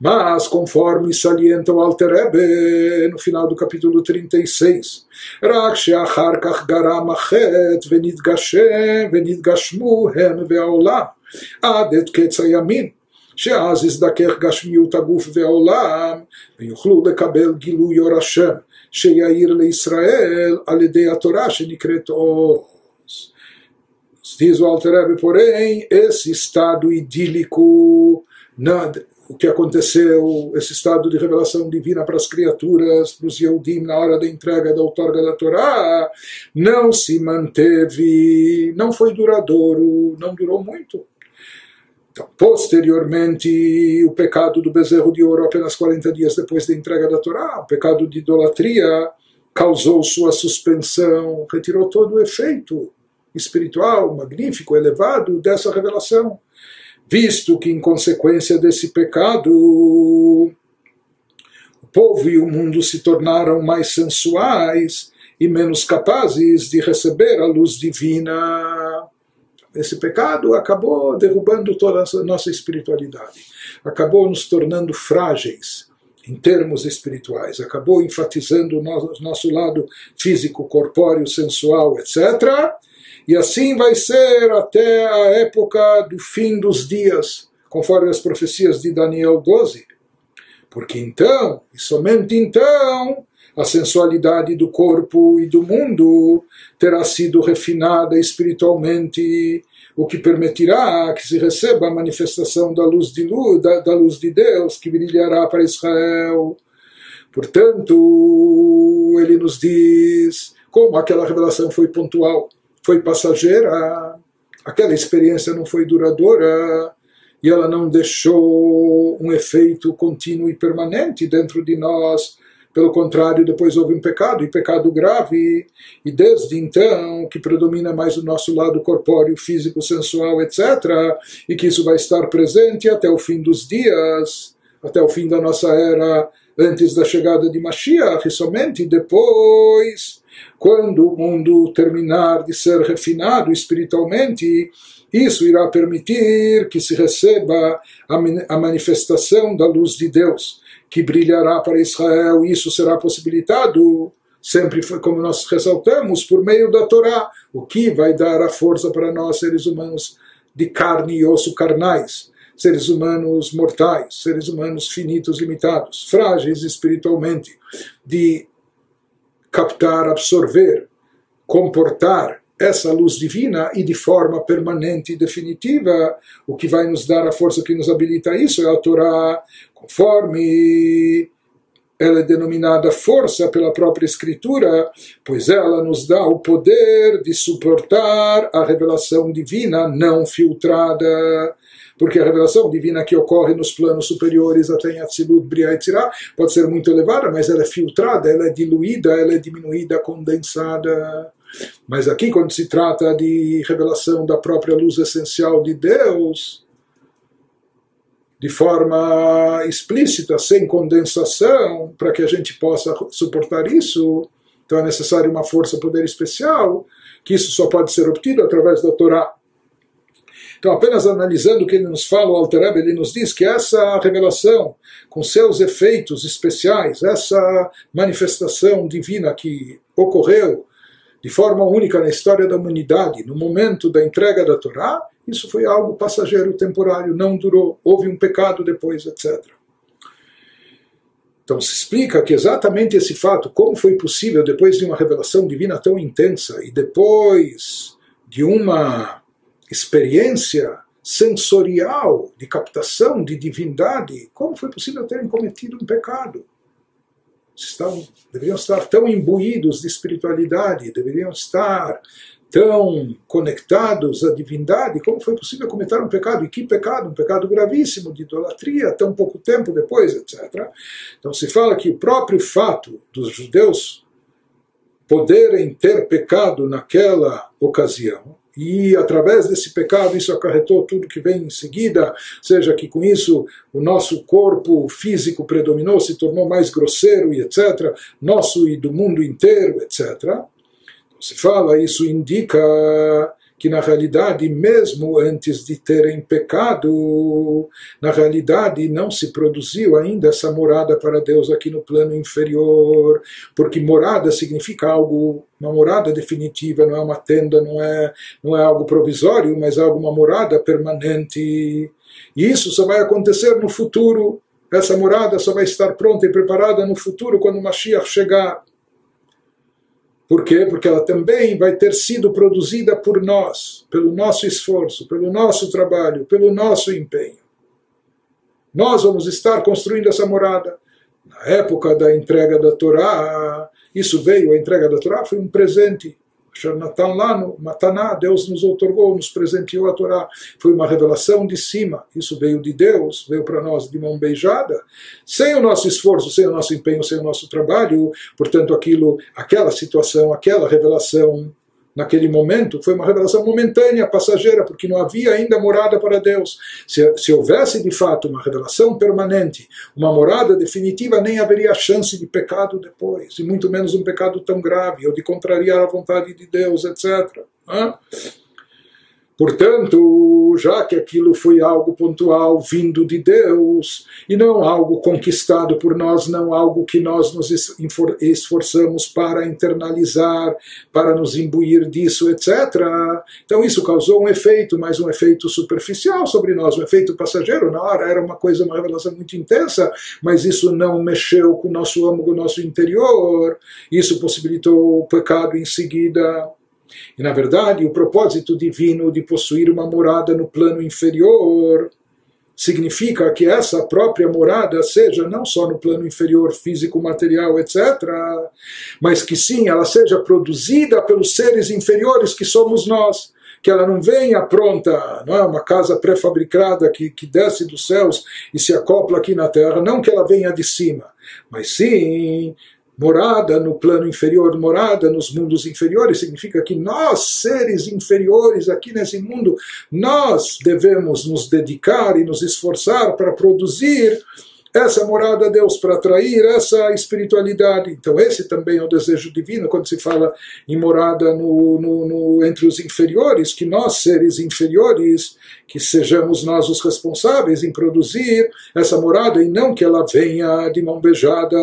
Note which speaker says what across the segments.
Speaker 1: Mas, conforme salienta o Alter Rebbe, no final do capítulo 36, רק שאחר כך גרם החטא ונתגשם ונתגשמו הם והעולם עד את קץ הימין שאז יזדכך גשמיות הגוף והעולם ויוכלו לקבל גילוי אור השם שיאיר לישראל על ידי התורה שנקראת עוז. Diz o Alter Rebbe, porém, esse estado idílico, o que aconteceu, esse estado de revelação divina para as criaturas, para os Yehudim, na hora da entrega da outorga da Torá, não se manteve, não foi duradouro, não durou muito. Então, posteriormente, o pecado do bezerro de ouro, apenas 40 dias depois da entrega da Torá, o pecado de idolatria, causou sua suspensão, retirou todo o efeito espiritual, magnífico, elevado dessa revelação. Visto que, em consequência desse pecado, o povo e o mundo se tornaram mais sensuais e menos capazes de receber a luz divina. Esse pecado acabou derrubando toda a nossa espiritualidade, acabou nos tornando frágeis em termos espirituais, acabou enfatizando o nosso lado físico, corpóreo, sensual, etc. E assim vai ser até a época do fim dos dias, conforme as profecias de Daniel 12. Porque então, e somente então, a sensualidade do corpo e do mundo terá sido refinada espiritualmente, o que permitirá que se receba a manifestação da luz de, luz, da, da luz de Deus que brilhará para Israel. Portanto, ele nos diz como aquela revelação foi pontual, foi passageira, aquela experiência não foi duradoura e ela não deixou um efeito contínuo e permanente dentro de nós pelo contrário, depois houve um pecado, e pecado grave, e desde então que predomina mais o nosso lado corpóreo, físico, sensual, etc., e que isso vai estar presente até o fim dos dias, até o fim da nossa era, antes da chegada de Mashiach, e somente depois, quando o mundo terminar de ser refinado espiritualmente, isso irá permitir que se receba a manifestação da luz de Deus que brilhará para Israel, e isso será possibilitado, sempre como nós ressaltamos, por meio da Torá, o que vai dar a força para nós, seres humanos de carne e osso carnais, seres humanos mortais, seres humanos finitos, limitados, frágeis espiritualmente, de captar, absorver, comportar essa luz divina e de forma permanente e definitiva, o que vai nos dar a força que nos habilita a isso é a Torá, conforme ela é denominada força pela própria Escritura, pois ela nos dá o poder de suportar a revelação divina não filtrada. Porque a revelação divina que ocorre nos planos superiores, até em Atzilut, Briah e pode ser muito elevada, mas ela é filtrada, ela é diluída, ela é diminuída, condensada. Mas aqui, quando se trata de revelação da própria luz essencial de Deus, de forma explícita, sem condensação, para que a gente possa suportar isso, então é necessário uma força, poder especial, que isso só pode ser obtido através da Torá. Então, apenas analisando o que ele nos fala, o Alter ele nos diz que essa revelação, com seus efeitos especiais, essa manifestação divina que ocorreu de forma única na história da humanidade, no momento da entrega da Torá, isso foi algo passageiro, temporário, não durou, houve um pecado depois, etc. Então se explica que exatamente esse fato, como foi possível depois de uma revelação divina tão intensa e depois de uma experiência sensorial de captação de divindade, como foi possível terem cometido um pecado? Estão, deveriam estar tão imbuídos de espiritualidade, deveriam estar tão conectados à divindade, como foi possível cometer um pecado? E que pecado? Um pecado gravíssimo de idolatria, tão pouco tempo depois, etc. Então se fala que o próprio fato dos judeus poderem ter pecado naquela ocasião, e através desse pecado isso acarretou tudo que vem em seguida, seja que com isso o nosso corpo físico predominou, se tornou mais grosseiro e etc., nosso e do mundo inteiro, etc Se fala, isso indica que na realidade, mesmo antes de terem pecado, na realidade não se produziu ainda essa morada para Deus aqui no plano inferior, porque morada significa algo, uma morada definitiva, não é uma tenda, não é, não é algo provisório, mas algo, uma morada permanente. E isso só vai acontecer no futuro. Essa morada só vai estar pronta e preparada no futuro quando Mashiach chegar. Por quê? Porque ela também vai ter sido produzida por nós, pelo nosso esforço, pelo nosso trabalho, pelo nosso empenho. Nós vamos estar construindo essa morada. Na época da entrega da Torá, isso veio, a entrega da Torá foi um presente Natan lá no Mataná, Deus nos otorgou, nos presenteou a Torá. Foi uma revelação de cima. Isso veio de Deus, veio para nós de mão beijada. Sem o nosso esforço, sem o nosso empenho, sem o nosso trabalho, portanto, aquilo, aquela situação, aquela revelação naquele momento foi uma revelação momentânea, passageira, porque não havia ainda morada para Deus. Se, se houvesse de fato uma revelação permanente, uma morada definitiva, nem haveria chance de pecado depois, e muito menos um pecado tão grave, ou de contrariar a vontade de Deus, etc. Hã? Portanto, já que aquilo foi algo pontual vindo de Deus e não algo conquistado por nós, não algo que nós nos esforçamos para internalizar, para nos imbuir disso, etc. Então isso causou um efeito, mas um efeito superficial sobre nós, um efeito passageiro. Na hora era uma coisa, uma revelação muito intensa, mas isso não mexeu com o nosso âmago, nosso interior. Isso possibilitou o pecado em seguida. E, na verdade, o propósito divino de possuir uma morada no plano inferior significa que essa própria morada seja não só no plano inferior físico, material, etc., mas que sim, ela seja produzida pelos seres inferiores que somos nós. Que ela não venha pronta, não é uma casa pré-fabricada que, que desce dos céus e se acopla aqui na terra, não que ela venha de cima, mas sim morada no plano inferior, morada nos mundos inferiores, significa que nós, seres inferiores aqui nesse mundo, nós devemos nos dedicar e nos esforçar para produzir essa morada a Deus, para atrair essa espiritualidade. Então, esse também é o desejo divino, quando se fala em morada no, no, no, entre os inferiores, que nós, seres inferiores, que sejamos nós os responsáveis em produzir essa morada e não que ela venha de mão beijada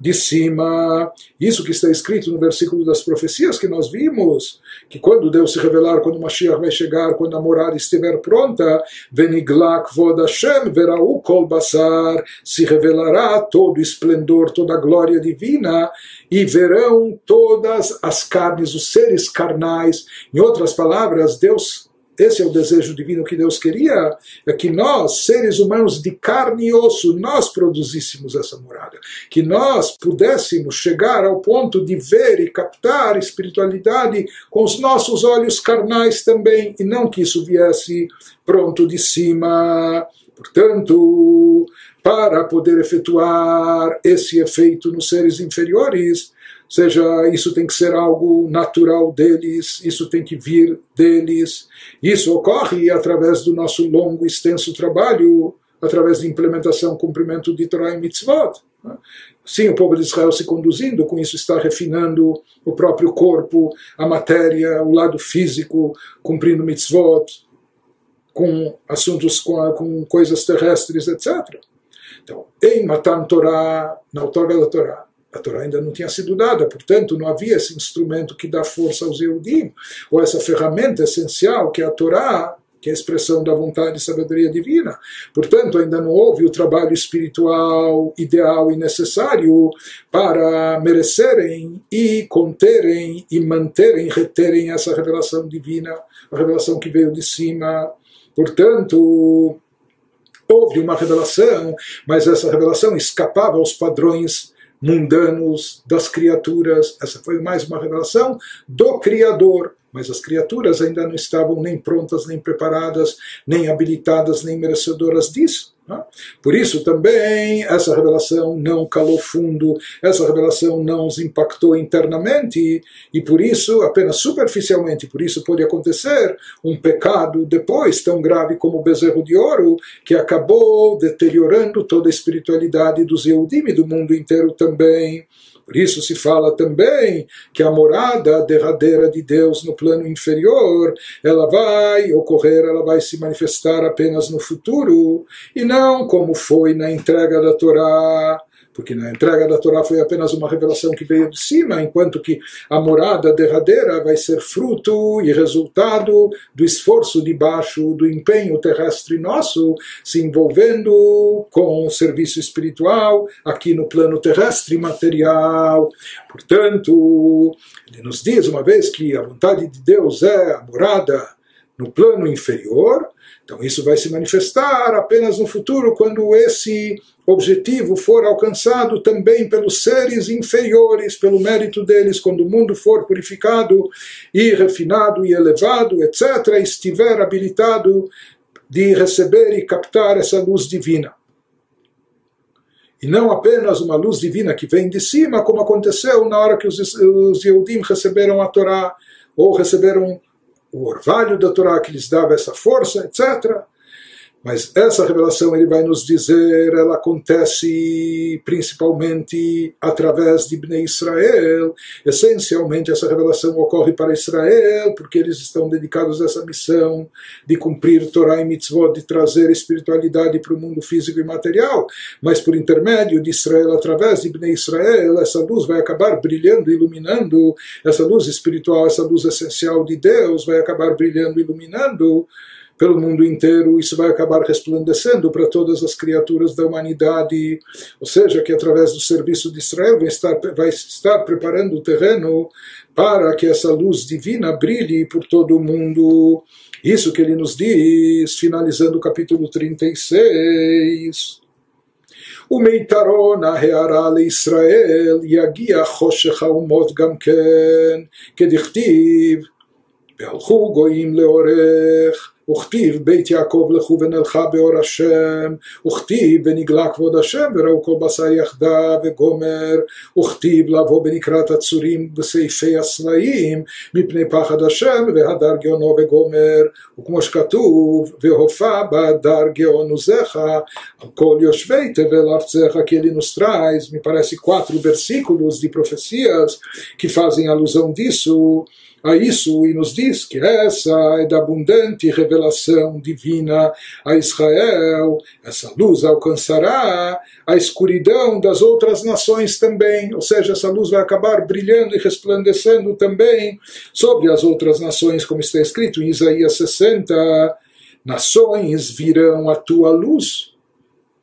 Speaker 1: de cima. Isso que está escrito no versículo das profecias que nós vimos, que quando Deus se revelar, quando o Mashiach vai chegar, quando a morada estiver pronta, Veniglak Vod kol basar, se revelará todo o esplendor, toda a glória divina, e verão todas as carnes, os seres carnais. Em outras palavras, Deus esse é o desejo divino que Deus queria, é que nós, seres humanos de carne e osso, nós produzíssemos essa morada. Que nós pudéssemos chegar ao ponto de ver e captar espiritualidade com os nossos olhos carnais também, e não que isso viesse pronto de cima. Portanto, para poder efetuar esse efeito nos seres inferiores, seja, isso tem que ser algo natural deles, isso tem que vir deles. Isso ocorre através do nosso longo e extenso trabalho, através de implementação, cumprimento de Torah e Mitzvot. Sim, o povo de Israel se conduzindo, com isso está refinando o próprio corpo, a matéria, o lado físico, cumprindo mitzvot, com assuntos, com, com coisas terrestres, etc. Então, em Matan Torah, na outorga da Torá, a Torá ainda não tinha sido dada, portanto não havia esse instrumento que dá força aos Eudim, ou essa ferramenta essencial que é a Torá, que é a expressão da vontade e sabedoria divina. Portanto, ainda não houve o trabalho espiritual ideal e necessário para merecerem e conterem e manterem, reterem essa revelação divina, a revelação que veio de cima. Portanto, houve uma revelação, mas essa revelação escapava aos padrões mundanos das criaturas. Essa foi mais uma revelação do Criador. Mas as criaturas ainda não estavam nem prontas, nem preparadas, nem habilitadas, nem merecedoras disso. Né? Por isso também essa revelação não calou fundo, essa revelação não os impactou internamente e por isso, apenas superficialmente, por isso pode acontecer um pecado depois tão grave como o bezerro de ouro, que acabou deteriorando toda a espiritualidade dos Eudim e do mundo inteiro também. Por isso se fala também que a morada derradeira de Deus no plano inferior, ela vai ocorrer, ela vai se manifestar apenas no futuro, e não como foi na entrega da Torá porque na entrega da Torá foi apenas uma revelação que veio de cima, enquanto que a morada derradeira vai ser fruto e resultado do esforço de baixo, do empenho terrestre nosso, se envolvendo com o serviço espiritual aqui no plano terrestre material. Portanto, ele nos diz uma vez que a vontade de Deus é a morada no plano inferior, então isso vai se manifestar apenas no futuro, quando esse objetivo for alcançado também pelos seres inferiores, pelo mérito deles, quando o mundo for purificado e refinado e elevado, etc., estiver habilitado de receber e captar essa luz divina. E não apenas uma luz divina que vem de cima, como aconteceu na hora que os, os Yehudim receberam a Torá, ou receberam o orvalho da Torá que lhes dava essa força, etc. Mas essa revelação, ele vai nos dizer, ela acontece principalmente através de Bnei Israel. Essencialmente, essa revelação ocorre para Israel, porque eles estão dedicados a essa missão de cumprir Torá e Mitzvot, de trazer espiritualidade para o mundo físico e material. Mas por intermédio de Israel, através de Bnei Israel, essa luz vai acabar brilhando, iluminando, essa luz espiritual, essa luz essencial de Deus vai acabar brilhando, iluminando pelo mundo inteiro, isso vai acabar resplandecendo para todas as criaturas da humanidade, ou seja, que através do serviço de Israel vai estar, vai estar preparando o terreno para que essa luz divina brilhe por todo o mundo. Isso que ele nos diz, finalizando o capítulo 36. ומיתרון ההערה לישראל יגיע חושך האומות גם כן, כדכתיב, והלכו גויים לאורך וכתיב בית יעקב לכו ונלכה באור השם, וכתיב ונגלה כבוד השם וראו כל בשר יחדיו וגומר, וכתיב לבוא בנקרת הצורים בסעיפי הסלעים מפני פחד השם והדר גאונו וגומר, וכמו שכתוב והופע בהדר גאון עוזך על כל יושבי תבל ארצך que ele nos traz, me parece quatro versículos de profecias que fazem alusão disso a isso e nos diz que essa é da abundante revelação divina a Israel. Essa luz alcançará a escuridão das outras nações também, ou seja, essa luz vai acabar brilhando e resplandecendo também sobre as outras nações, como está escrito em Isaías 60. Nações virão a tua luz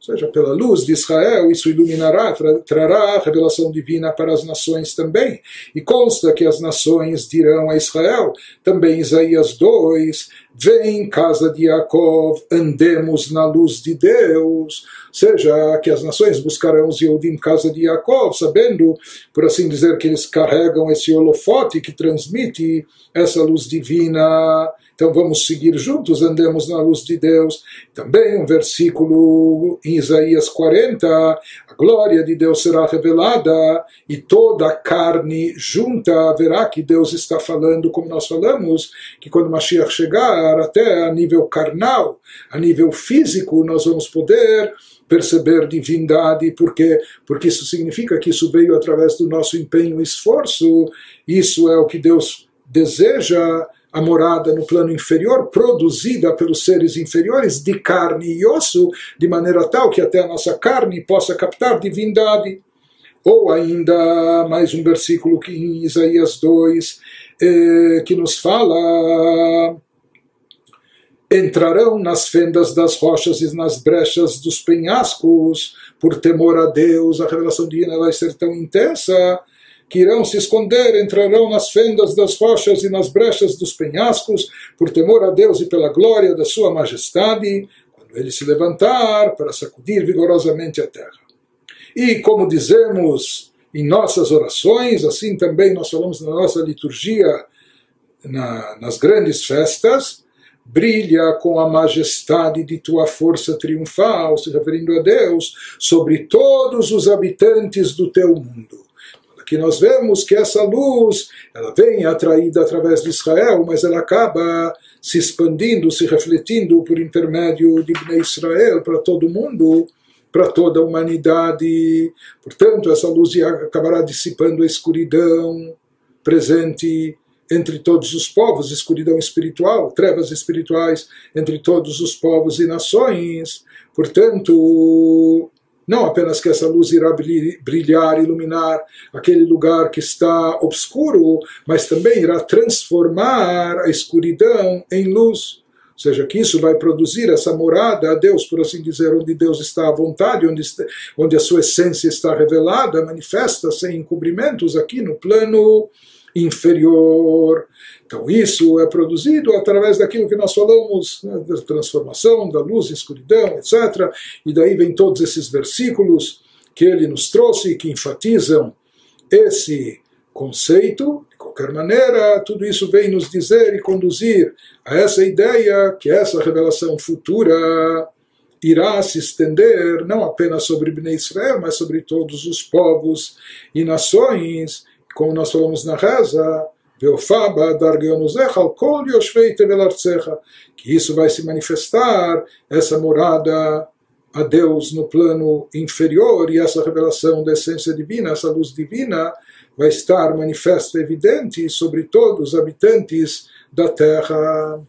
Speaker 1: seja, pela luz de Israel, isso iluminará, tra trará a revelação divina para as nações também. E consta que as nações dirão a Israel, também Isaías 2, vem casa de Jacob, andemos na luz de Deus. Seja, que as nações buscarão os Yehudim casa de Jacob, sabendo, por assim dizer, que eles carregam esse holofote que transmite essa luz divina. Então vamos seguir juntos, andemos na luz de Deus. Também um versículo em Isaías 40, a glória de Deus será revelada e toda a carne junta verá que Deus está falando, como nós falamos, que quando Mashiach chegar, até a nível carnal, a nível físico, nós vamos poder perceber divindade, porque porque isso significa que isso veio através do nosso empenho e esforço. Isso é o que Deus deseja a morada no plano inferior, produzida pelos seres inferiores de carne e osso, de maneira tal que até a nossa carne possa captar divindade. Ou ainda mais um versículo que em Isaías 2, eh, que nos fala entrarão nas fendas das rochas e nas brechas dos penhascos, por temor a Deus, a revelação divina vai ser tão intensa que irão se esconder, entrarão nas fendas das rochas e nas brechas dos penhascos, por temor a Deus e pela glória da Sua Majestade, quando ele se levantar para sacudir vigorosamente a terra. E como dizemos em nossas orações, assim também nós falamos na nossa liturgia, na, nas grandes festas, brilha com a majestade de tua força triunfal, se referindo a Deus, sobre todos os habitantes do teu mundo que nós vemos que essa luz ela vem atraída através de Israel, mas ela acaba se expandindo, se refletindo por intermédio de Bnei Israel para todo mundo. para toda a humanidade. Portanto, essa luz acabará dissipando a escuridão presente entre todos os povos, escuridão espiritual, trevas espirituais entre todos os povos e nações. Portanto, não apenas que essa luz irá brilhar, iluminar aquele lugar que está obscuro, mas também irá transformar a escuridão em luz. Ou seja, que isso vai produzir essa morada a Deus, por assim dizer, onde Deus está à vontade, onde, está, onde a sua essência está revelada, manifesta sem encobrimentos aqui no plano inferior. Então, isso é produzido através daquilo que nós falamos, né, da transformação, da luz, escuridão, etc. E daí vem todos esses versículos que ele nos trouxe, que enfatizam esse conceito. De qualquer maneira, tudo isso vem nos dizer e conduzir a essa ideia que essa revelação futura irá se estender não apenas sobre Bnei Israel, mas sobre todos os povos e nações como nós falamos na reza, que isso vai se manifestar, essa morada a Deus no plano inferior e essa revelação da essência divina, essa luz divina, vai estar manifesta, evidente sobre todos os habitantes da terra.